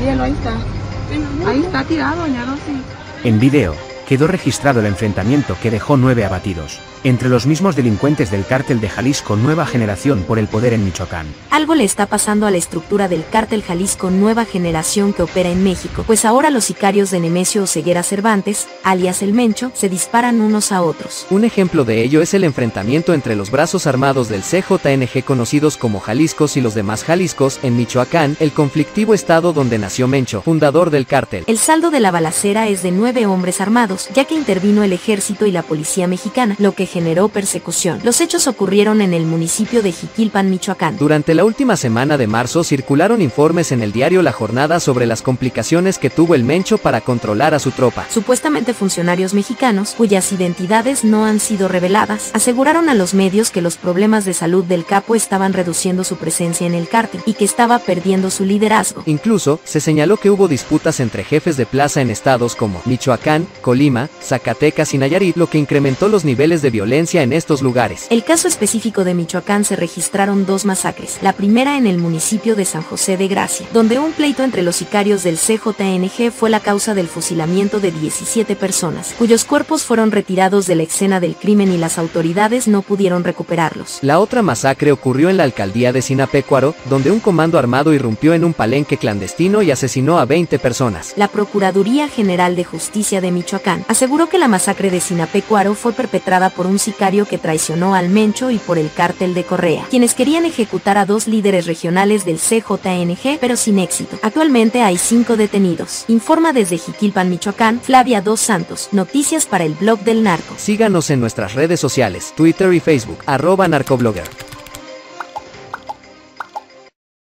Míralo, ahí está. Ahí está tirado, doña Rosy. En video, quedó registrado el enfrentamiento que dejó nueve abatidos entre los mismos delincuentes del cártel de Jalisco Nueva Generación por el poder en Michoacán. Algo le está pasando a la estructura del cártel Jalisco Nueva Generación que opera en México, pues ahora los sicarios de Nemesio Oseguera Cervantes, alias El Mencho, se disparan unos a otros. Un ejemplo de ello es el enfrentamiento entre los brazos armados del CJNG conocidos como Jaliscos y los demás Jaliscos en Michoacán, el conflictivo estado donde nació Mencho, fundador del cártel. El saldo de la balacera es de nueve hombres armados, ya que intervino el ejército y la policía mexicana, lo que generó persecución. Los hechos ocurrieron en el municipio de Jiquilpan, Michoacán. Durante la última semana de marzo circularon informes en el diario La Jornada sobre las complicaciones que tuvo el Mencho para controlar a su tropa. Supuestamente funcionarios mexicanos, cuyas identidades no han sido reveladas, aseguraron a los medios que los problemas de salud del capo estaban reduciendo su presencia en el cártel y que estaba perdiendo su liderazgo. Incluso, se señaló que hubo disputas entre jefes de plaza en estados como Michoacán, Colima, Zacatecas y Nayarit, lo que incrementó los niveles de violencia en estos lugares. El caso específico de Michoacán se registraron dos masacres, la primera en el municipio de San José de Gracia, donde un pleito entre los sicarios del CJNG fue la causa del fusilamiento de 17 personas, cuyos cuerpos fueron retirados de la escena del crimen y las autoridades no pudieron recuperarlos. La otra masacre ocurrió en la alcaldía de Sinapecuaro, donde un comando armado irrumpió en un palenque clandestino y asesinó a 20 personas. La Procuraduría General de Justicia de Aseguró que la masacre de Sinapecuaro fue perpetrada por un sicario que traicionó al Mencho y por el cártel de Correa, quienes querían ejecutar a dos líderes regionales del CJNG, pero sin éxito. Actualmente hay cinco detenidos. Informa desde Jiquilpan, Michoacán, Flavia Dos Santos. Noticias para el blog del narco. Síganos en nuestras redes sociales, Twitter y Facebook, arroba narcoblogger.